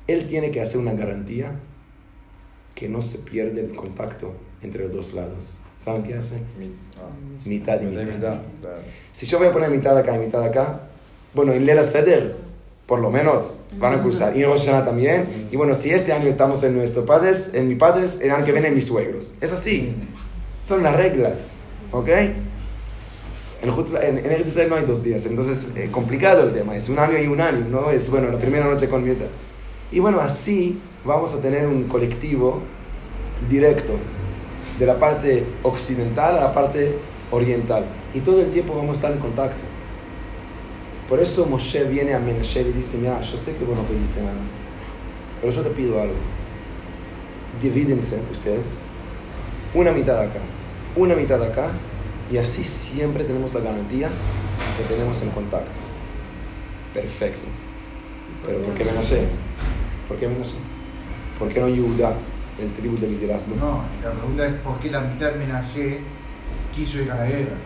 Él tiene que hacer una garantía que no se pierde el contacto entre los dos lados. ¿Saben qué hace? Mi- ah, Mitad y mitad y mitad. mitad, claro. Si yo voy a poner mitad acá y mitad acá, bueno, en Lela Seder, por lo menos, van a cruzar. Y en Rosh Hashanah también. Y bueno, si este año estamos en nuestros padres, en mis padres, el año que viene en mis suegros. Es así. Son las reglas. ¿Ok? En, en, Israel no hay dos días, entonces eh, complicado el tema. Es un año y un año, ¿no? Es bueno, la primera noche con mitad. Y bueno, así vamos a tener un colectivo directo de la parte occidental a la parte oriental. Y todo el tiempo vamos a estar en contacto. Por eso Moshe viene a Menashe y dice, mira, yo sé que vos no pediste nada, pero yo te pido algo. Divídense ustedes, una mitad acá, una mitad acá, y así siempre tenemos la garantía que tenemos en contacto. Perfecto. Pero ¿por qué Menashe? ¿Por qué Menashe? ¿Por qué no Yehuda, el tribu de liderazgo? No, la pregunta es por qué la mitad de Menashe quiso ir a la guerra.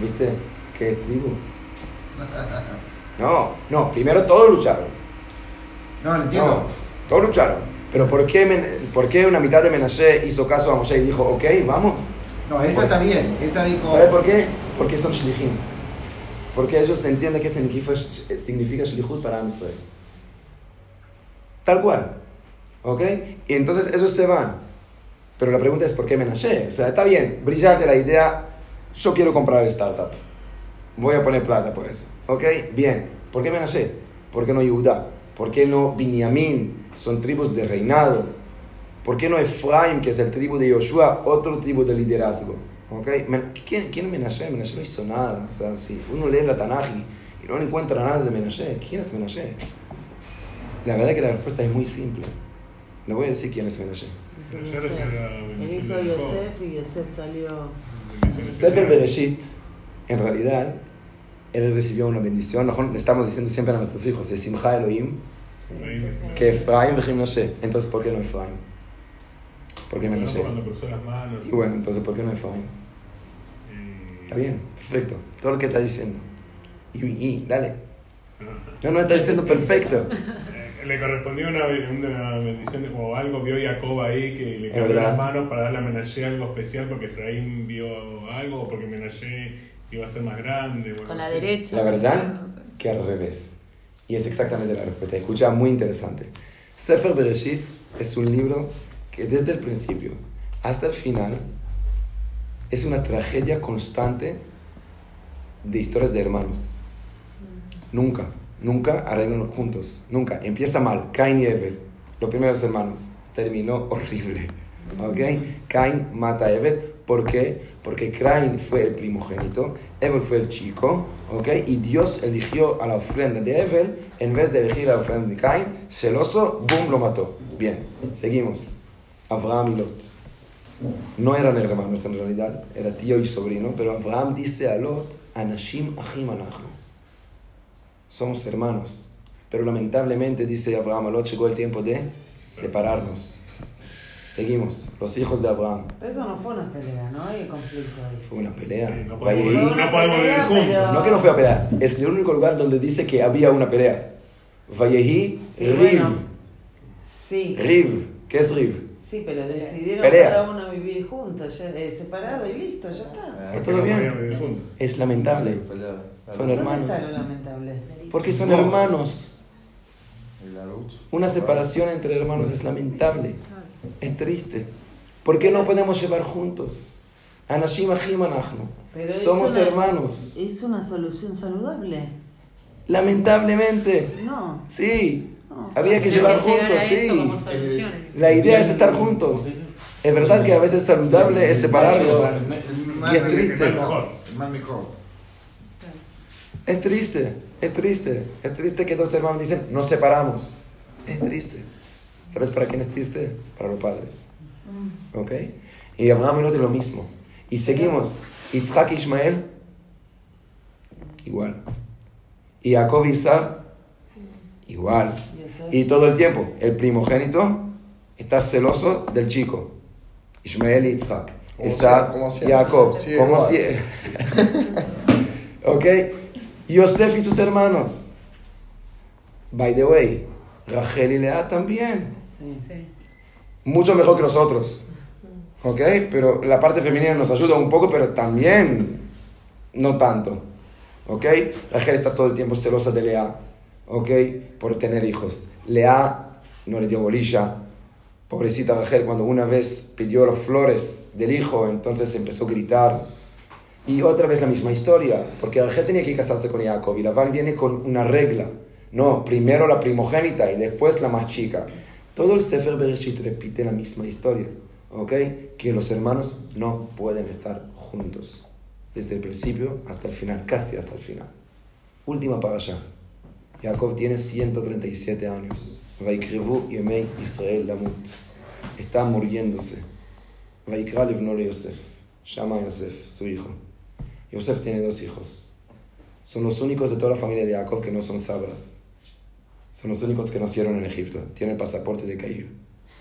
¿Viste? ¿Qué es tribu? No, no, primero todos lucharon. No, lo entiendo. No, todos lucharon. Pero ¿por qué, Men- por qué una mitad de Menashe hizo caso a Moshe y dijo, ok, vamos? No, esa está bien. Esa dijo. ¿Sabe por qué? Porque son shlichim. Porque ellos entienden qué significa, significa shlichut para Israel. Tal cual. ¿Ok? Y entonces esos se van. Pero la pregunta es ¿por qué Menashe? O sea, está bien, brillante la idea, yo quiero comprar startup. Voy a poner plata por eso. ¿Ok? Bien. ¿Por qué Menashe? ¿Por qué no Yehuda? ¿Por qué no Binyamin? Son tribus de reinado. ¿Por qué no Efraim, que es el tribu de Yoshua, otro tribu de liderazgo? ¿Ok? ¿Quién, quién es Menashe? Menashe no hizo nada. O sea, si uno lee la Tanaji y no encuentra nada de Menashe, ¿quién es Menashe? La verdad que la respuesta es muy simple. Le voy a decir quién es Menashe. El hijo de. Yosef y Yosef salió. Bendición Sefer. Bereshit, en realidad, él recibió una bendición. Mejor le estamos diciendo siempre a nuestros hijos, es Simcha Elohim, que Efraim Menashe. Entonces, ¿por qué no Efraim? ¿Por qué Menashe? Y bueno, entonces, ¿por qué no Efraim? Está bien, perfecto. Todo lo que está diciendo. Y, y dale. Ah. No, no, está diciendo perfecto. Le correspondió una, una bendición de- o algo, vio Jacob ahí que le cambió las manos para darle a Menashe algo especial porque Efraín vio algo o porque Menashe iba a ser más grande. o algo Con la derecha. La verdad que al revés. Y es exactamente la respuesta. Escucha, muy interesante. Sefer Bereshit es un libro que desde el principio hasta el final es una tragedia constante de historias de hermanos. Nunca, nunca arreglan juntos. Nunca. Empieza mal. Cain y Evel, los primeros hermanos. Terminó horrible. ¿Ok? Cain mata a Evel. ¿Por qué? Porque Cain fue el primogénito, Evel fue el chico. ¿Ok? Y Dios eligió a la ofrenda de Evel en vez de elegir a la ofrenda de Cain. Celoso, boom, lo mató. Bien, seguimos. Abraham y Lot. No eran hermanos en realidad, era tío y sobrino, pero Abraham dice a Lot, Anashim Achim Anachnu. Somos hermanos. Pero lamentablemente, dice Abraham, a Lot llegó el tiempo de separarnos. Seguimos, los hijos de Abraham. Pero eso no fue una pelea, ¿no? Hay conflicto ahí. Fue una pelea. Sí, no podemos, no vivir pelea, juntos. pero- No que no fue a pelear, es el único lugar donde dice que había una pelea. Vayehi Sí, Riv. bueno. Sí. Riv. ¿Qué es Riv? Sí, pero decidieron Pelea. cada uno vivir juntos, ya, eh, separado y listo, ya está. Está todo No bien. Es lamentable. Son ¿Dónde hermanos. Porque son No. hermanos. Una separación entre hermanos es lamentable. Es triste. ¿Por qué no podemos llevar juntos? Anashim Somos una- hermanos. ¿Es una solución saludable? Lamentablemente. No. Sí. no. Había que llevar juntos, sí. La idea es estar juntos. Es verdad que a veces saludable es separarnos. Y es triste. El mejor. El mal mejor. Es triste, es triste. Es triste que dos hermanos dicen, nos separamos. Es triste. ¿Sabes para quién es triste? Para los padres. ¿Ok? Y Abraham y Lot lo mismo. Y seguimos. Yitzhak y Ismael, igual. Y Jacob y Isaac, igual. Y todo el tiempo, el primogénito está celoso del chico. Ismael y Isaac. Como Isaac. Jacob. Como si... ok. Yosef y sus hermanos. By the way, Rachel y Lea también. Sí. Sí. Mucho mejor que nosotros. ¿Ok? Pero la parte femenina nos ayuda un poco, pero también no tanto. ¿Ok? Rachel está todo el tiempo celosa de Lea. ¿Ok? Por tener hijos. Lea no le dio bolilla. Pobrecita Rachel, cuando una vez pidió las flores del hijo, entonces empezó a gritar. Y otra vez la misma historia, porque Rachel tenía que casarse con Jacob y Labán viene con una regla. No, primero la primogénita y después la más chica. Todo el Sefer Bereshit repite la misma historia, ¿ok? Que los hermanos no pueden estar juntos, desde el principio hasta el final, casi hasta el final. Última para allá. Jacob tiene 137 años. Vaikrevu Yemei Israel Lamut. Está muriéndose. Vaikra Yosef. Llama a Yosef, su hijo. Yosef tiene dos hijos. Son los únicos de toda la familia de Jacob que no son sabras. Son los únicos que nacieron en Egipto. Tienen pasaporte de Cairo.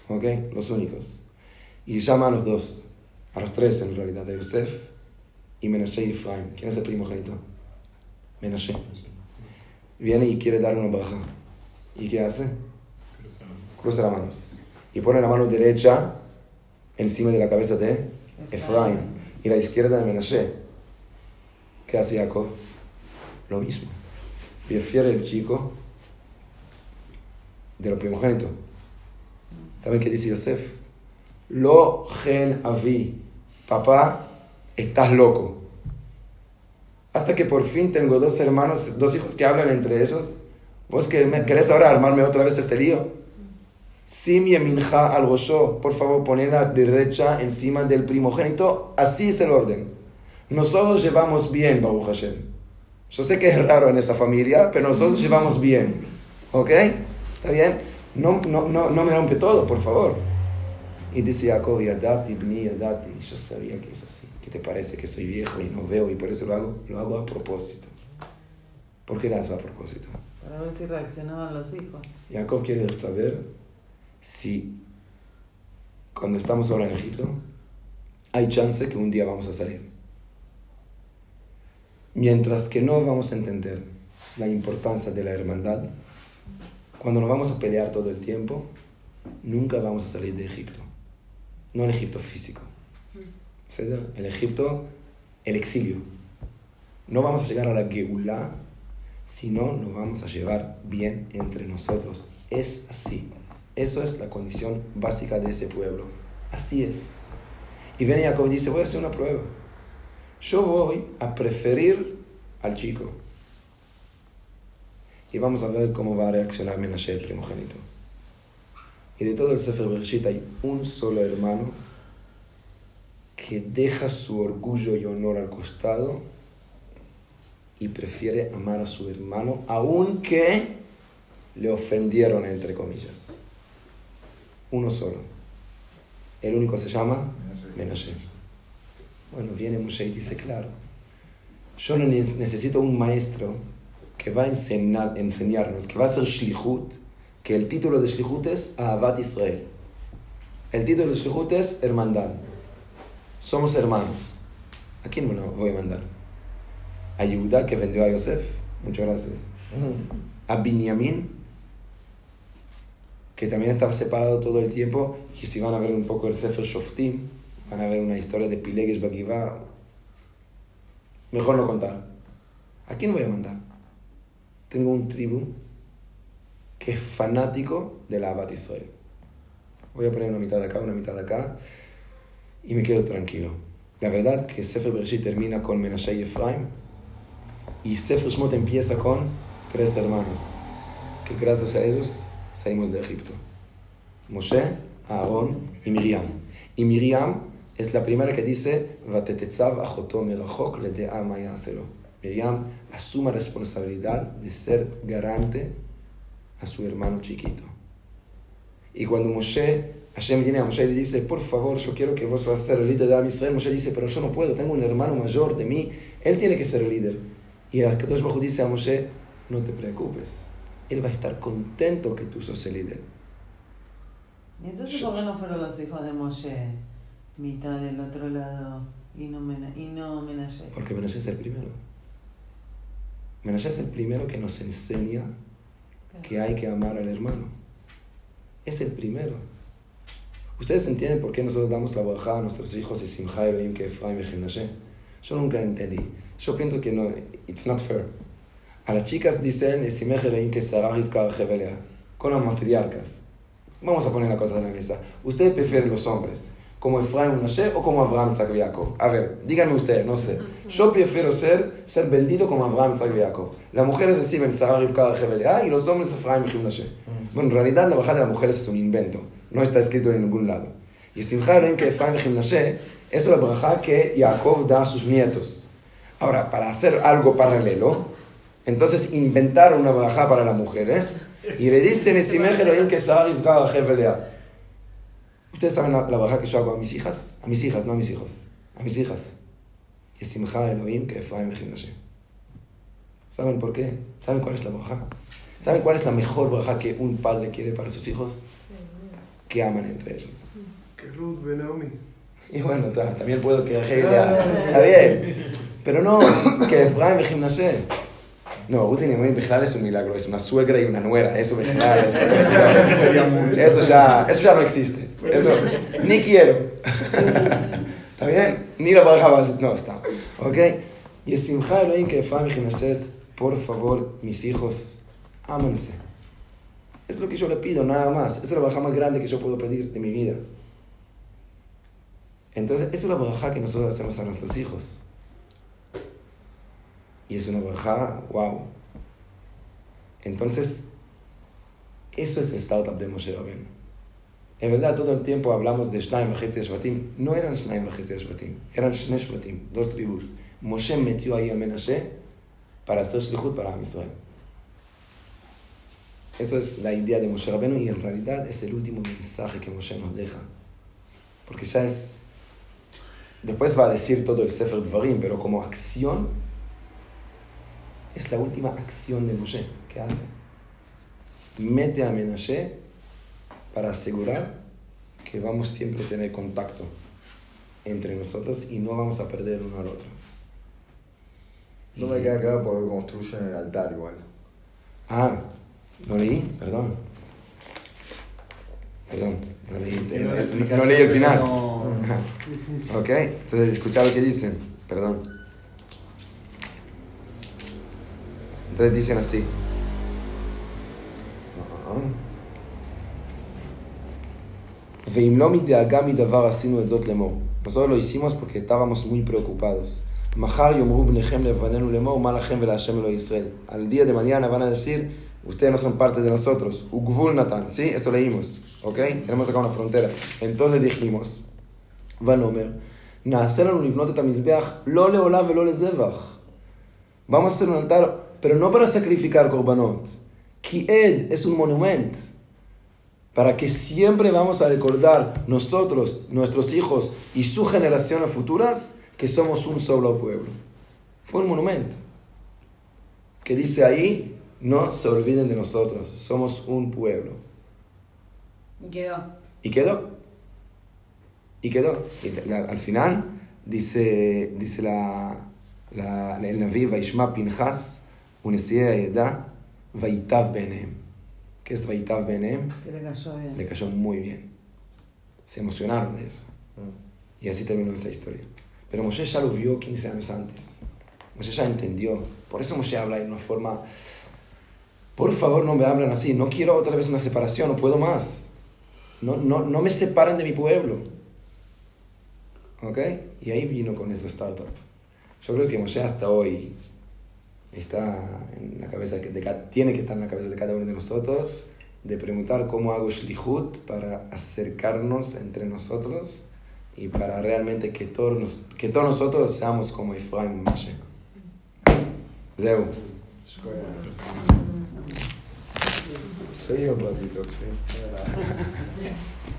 ¿Ok? Los únicos. Y llama a los dos. A los tres en realidad. A Yosef y Menashe y Efraim. ¿Quién es el primogénito? Menashe. Viene y quiere dar una baja. ¿Y qué hace? Cruza las manos. Y pone la mano derecha encima de la cabeza de Efraim y la izquierda de Menashe. ¿Qué hace Jacob? Lo mismo. Prefiere el chico de lo primogénito. ¿Saben qué dice Yosef? Lo gen avi. Papá, estás loco. Hasta que por fin tengo dos hermanos, dos hijos que hablan entre ellos. ¿Vos que me querés ahora armarme otra vez este lío? Sim yeminja al. Por favor, poner la derecha encima del primogénito. Así es el orden. Nosotros llevamos bien, Baruch Hashem. Yo sé que es raro en esa familia, pero nosotros llevamos bien. ¿Ok? ¿Está bien? No, no, no, no me rompe todo, por favor. Y dice Jacob, Yadati, Bni, Yadati. Yo sabía que es así. ¿Qué te parece que soy viejo y no veo y por eso lo hago? Lo hago a propósito. ¿Por qué lo hago a propósito? Para ver si reaccionaban los hijos. Jacob quiere saber si cuando estamos ahora en Egipto hay chance que un día vamos a salir. Mientras que no vamos a entender la importancia de la hermandad, cuando nos vamos a pelear todo el tiempo, nunca vamos a salir de Egipto. No en Egipto físico. ¿cierto? En Egipto, el exilio. No vamos a llegar a la Geulah si no nos vamos a llevar bien entre nosotros. Es así. Eso es la condición básica de ese pueblo. Así es. Y viene Jacob y dice, voy a hacer una prueba. Yo voy a preferir al chico. Y vamos a ver cómo va a reaccionar Menashe, el primogénito. Y de todo el Sefer Bereshit hay un solo hermano que deja su orgullo y honor al costado y prefiere amar a su hermano, aunque le ofendieron, entre comillas. Uno solo. El único se llama Menashe. Bueno, viene Moshe y dice, claro, yo no ne- necesito un maestro que va a enseñar, enseñarnos, que va a hacer Shlihut, que el título de Shlihut es Ahavat Israel. El título de Shlihut es Hermandad. Somos hermanos. ¿A quién me lo voy a mandar? A Yehuda que vendió a Yosef. Muchas gracias. A Binyamin, que también estaba separado todo el tiempo. Y si van a ver un poco el Sefer Shoftim, van a ver una historia de Pileges Bagivá. Mejor no contar. ¿A quién voy a mandar? Tengo un tribu que es fanático de la Abad Israel. Voy a poner una mitad acá, una mitad acá y me quedo tranquilo. La verdad que Sefer Bereshit termina con Menashe y Efraim y Sefer Shmot empieza con tres hermanos que gracias a ellos salimos de Egipto. Moshe, Aarón y Miriam. Y Miriam es la primera que dice Vatetetzav achoto merachok ledea ma ya'aselo". Miriam asume responsabilidad de ser garante a su hermano chiquito. Y cuando Moshe, Hashem viene a Moshe y le dice, por favor, yo quiero que vos vas a ser el líder de Israel, Moshe dice, pero yo no puedo, tengo un hermano mayor de mí, él tiene que ser el líder. Y Akadosh Hu dice a Moshe, no te preocupes, él va a estar contento que tú sos el líder. ¿Y entonces por qué no fueron los hijos de Moshe? Mitad del otro lado y no, Mena, y no Menashe. Porque Menashe es el primero. Menashe es el primero que nos enseña que hay que amar al hermano. Es el primero. ¿Ustedes entienden por qué nosotros damos la bajada a nuestros hijos y Simcha Elohim que Efraim y Menashe? Yo nunca entendí. Yo pienso que no, it's not fair. A las chicas dicen con las matriarcas. Vamos a poner la cosa en la mesa. ¿Ustedes prefieren los hombres como Efraim y Menashe o como Abraham, Isaac y Jacob? A ver, díganme ustedes, no sé. Yo prefiero ser, ser bendito como Abraham, Isaac y Jacob. Las mujeres reciben Sarah Rivka Jebelea y los hombres Efraim y Menashe. Bueno, en realidad la bajada de las mujeres es un invento. No está escrito en ningún lado. Y Simcha Elohim que Efraim y eso es la braja que Jacob da a sus nietos. Ahora, para hacer algo paralelo, Entonces inventaron una bajá para las mujeres y le dicen, "Esimeje Elohim que sabe y cada jefelea". ¿Ustedes saben la, la bajá que yo hago a mis hijas? A mis hijas, no a mis hijos. A mis hijas. Esimcha Elohim que Efraim Ejimnashe. ¿Saben por qué? ¿Saben cuál es la bajá? ¿Saben cuál es la mejor bajá que un padre quiere para sus hijos? Que aman entre ellos. Que Ruth Benaomi. Y bueno, ta- también puedo que Está bien. Pero no, que Efraim Ejimnashe. No, Ruth y Noemí Bejlal es un milagro, es una suegra y una nuera, eso Bejlal, eso, eso ya, eso ya no existe, eso, ni quiero. ¿Está bien? Ni la pareja no está, ¿ok? Y es Simcha Elohim que Efraim por favor, mis hijos, ámense. Es lo que yo le pido, nada más. Esa es la baja más grande que yo puedo pedir de mi vida. Entonces, esa es la baja que nosotros hacemos a nuestros hijos. Y es una bajada, wow. Entonces, eso es el startup de Moshe Rabbeinu. En verdad, todo el tiempo hablamos de Shnaim Bachetzi Shvatim. No eran Shnaim Bachetzi Shvatim, eran Shne Shvatim, dos tribus. Moshe metió ahí a Menashe para hacer Shlichut para Israel. Eso es la idea de Moshe Rabbeinu y en realidad es el último mensaje que Moshe nos deja. Porque ya es... Después va a decir todo el Sefer Dvarim, pero como acción es la última acción de Moshe que hace. Mete a Menashe para asegurar que vamos siempre a tener contacto entre nosotros y no vamos a perder uno al otro. No me queda claro por qué construyen el altar igual. Ah, no leí, perdón. Perdón, no leí, el- no leí el final. Ajá. Ok, entonces escucha lo que dicen, perdón. Entonces dicen así. Nosotros lo hicimos porque estábamos muy preocupados. Al día de mañana van a decir, ustedes no son parte de nosotros. ¿sí? Eso leímos, ¿ok? Tenemos acá una frontera. Entonces dijimos, Vamos a hacer un altar pero no para sacrificar korbanot. כי Ed es un monumento. Para que siempre vamos a recordar nosotros, nuestros hijos y sus generaciones futuras que somos un solo pueblo. Fue un monumento. Que dice ahí, no se olviden de nosotros, somos un pueblo. Y quedó. Y quedó. Y quedó. Y al final dice, dice la, la, el Naví, Vaishma Pinchas, Unesia Eda, Vaitav Benem. ¿Qué es Vaitav Benem? Que le cayó bien. Le cayó muy bien. Se emocionaron de eso. Y así terminó esa historia. Pero Moshe ya lo vio 15 años antes. Moshe ya entendió. Por eso Moshe habla de una forma... Por favor, no me hablan así. No quiero otra vez una separación. No puedo más. No, no, no me separen de mi pueblo. ¿Ok? Y ahí vino con esa startup. Yo creo que Moshe hasta hoy está en la cabeza de cada, tiene que estar en la cabeza de cada uno de nosotros, de preguntar cómo hago Shlihut para acercarnos entre nosotros y para realmente que todos, que todos nosotros seamos como Efraim Mashe. Zeu. Soy yo, platito.